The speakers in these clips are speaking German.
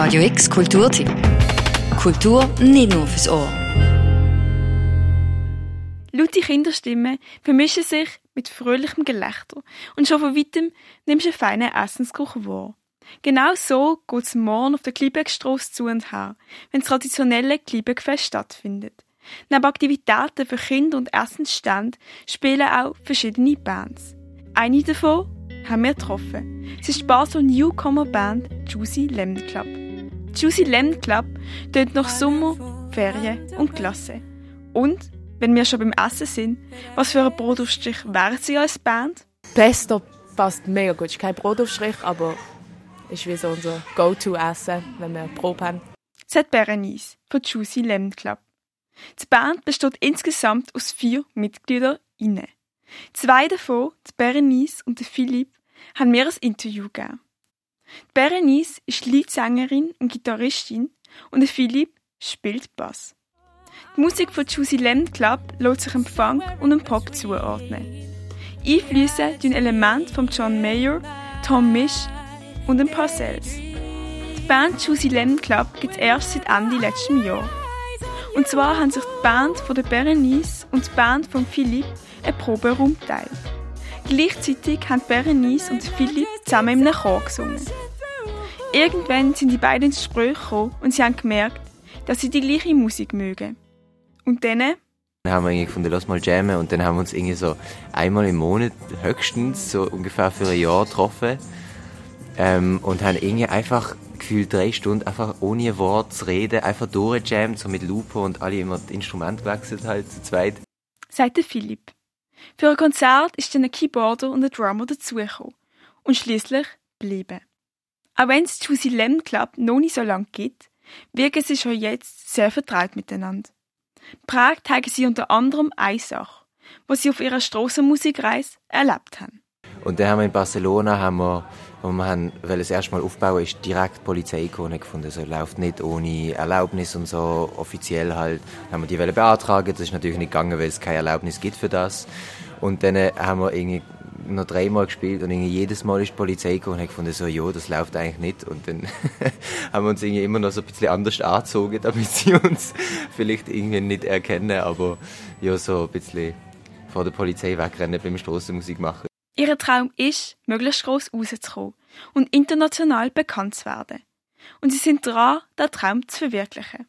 Radio X Kulturtipp. Kultur nicht nur fürs Ohr. Laute Kinderstimmen vermischen sich mit fröhlichem Gelächter und schon von weitem nimmst du einen feinen Essensgeruch wahr. Genau so geht es morgen auf der Kliebeckstrasse zu und her, wenn das traditionelle Kliebeckfest stattfindet. Neben Aktivitäten für Kinder und Essensstände spielen auch verschiedene Bands. Eine davon haben wir getroffen. Es ist die Basel Newcomer Band Juicy Lemon Club. Juicy Lemon Club tönt nach Sommer, Ferien und Klasse. Und, wenn wir schon beim Essen sind, was für ein Brotaufstrich wären sie als Band? Pesto passt mega gut. Ist kein Brotaufstrich, aber ist wie so unser Go-To-Essen, wenn wir Probe haben. Sagt Berenice von Juicy Lemon Club. Die Band besteht insgesamt aus vier Mitgliedern. Zwei davon, die Berenice und der Philipp, haben mir ein Interview gegeben. Berenice ist Leadsängerin und Gitarristin und Philipp spielt Bass. Die Musik von Juicy Lemon Club lässt sich dem Funk und dem Pop zuordnen. Einflüsse tun Elemente von John Mayer, Tom Misch und ein paar Cells. Die Band Juicy Lemon Club gibt es erst seit Ende letzten Jahr. Und zwar haben sich die Band von der Berenice und die Band von Philipp einen Proberaum geteilt. Gleichzeitig haben Berenice und Philipp zusammen einem Chor gesungen. Irgendwann sind die beiden ins Gespräch gekommen und sie haben gemerkt, dass sie die gleiche Musik mögen. Und dann dann haben wir irgendwie gefunden, lass mal jammen und dann haben wir uns irgendwie so einmal im Monat höchstens so ungefähr für ein Jahr getroffen ähm, und haben irgendwie einfach gefühlt drei Stunden einfach ohne Wort zu reden, einfach durchgejammt, so mit Lupo und alle immer das Instrument gewechselt halt zu zweit. Sagte Philipp. Für ein Konzert ist dann ein Keyboarder und ein Drummer dazugekommen und schließlich blieben. Auch wenn es Juicy Lemon Club noch nicht so lange gibt, wirken sie schon jetzt sehr vertraut miteinander. Prägt haben sie unter anderem eine Sache, was sie auf ihrer Strassenmusikreise erlebt haben. Und dann haben wir in Barcelona, haben wir, wo wir haben, weil das erste Mal aufbauen, ist direkt Polizeiikone gefunden. So läuft nicht ohne Erlaubnis und so offiziell halt. Dann haben wir die Welle beantragen. Das ist natürlich nicht gegangen, weil es keine Erlaubnis gibt für das. Und dann haben wir irgendwie noch dreimal gespielt und irgendwie jedes Mal ist die Polizei gekommen und hat gefunden, so, ja, das läuft eigentlich nicht. Und dann haben wir uns irgendwie immer noch so ein bisschen anders angezogen, damit sie uns vielleicht irgendwie nicht erkennen, aber ja, so ein bisschen vor der Polizei wegrennen beim Strassenmusik machen. Ihr Traum ist, möglichst groß rauszukommen und international bekannt zu werden. Und sie sind dran, den Traum zu verwirklichen.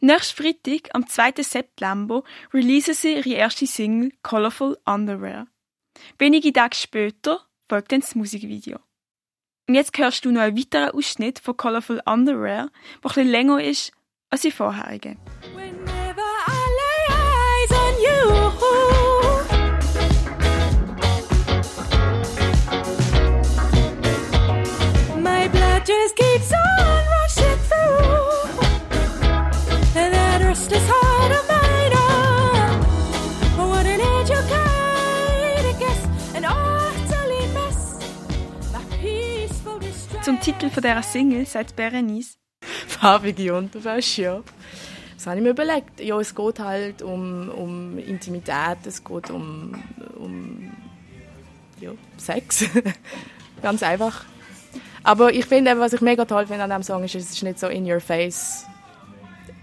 Nächsten Freitag, am 2. September, releasen sie ihre erste Single Colorful Underwear. Wenige Tage später folgt dann das Musikvideo. Und jetzt hörst du noch einen weiteren Ausschnitt von Colorful Underwear, der etwas länger ist als die vorherige. Just keeps on rushing through. And that restless heart of mine, oh, what an educated guess, an utterly mess, my peaceful distress. Zum Titel von dieser Single sagt Berenice. Farbige Unterwäsche, ja. Das habe ich mir überlegt. Ja, es geht halt um, um Intimität, es geht um, um ja, Sex. Ganz einfach. Aber ich finde, was ich mega toll finde an diesem Song ist, es ist nicht so in your face,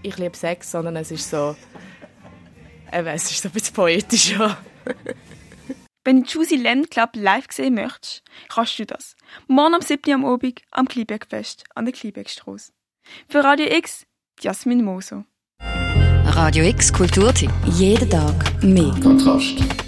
ich liebe Sex, sondern es ist so, eben, es ist so ein bisschen poetisch, ja. Wenn du Juicy Lemon Club live sehen möchtest, kannst du das. Morgen am 7. am Abend am Kleinbergfest an der Kleinbergstrasse. Für Radio X, Jasmin Moser. Radio X Kulturtipp. Jeden Tag mehr. Kontrast.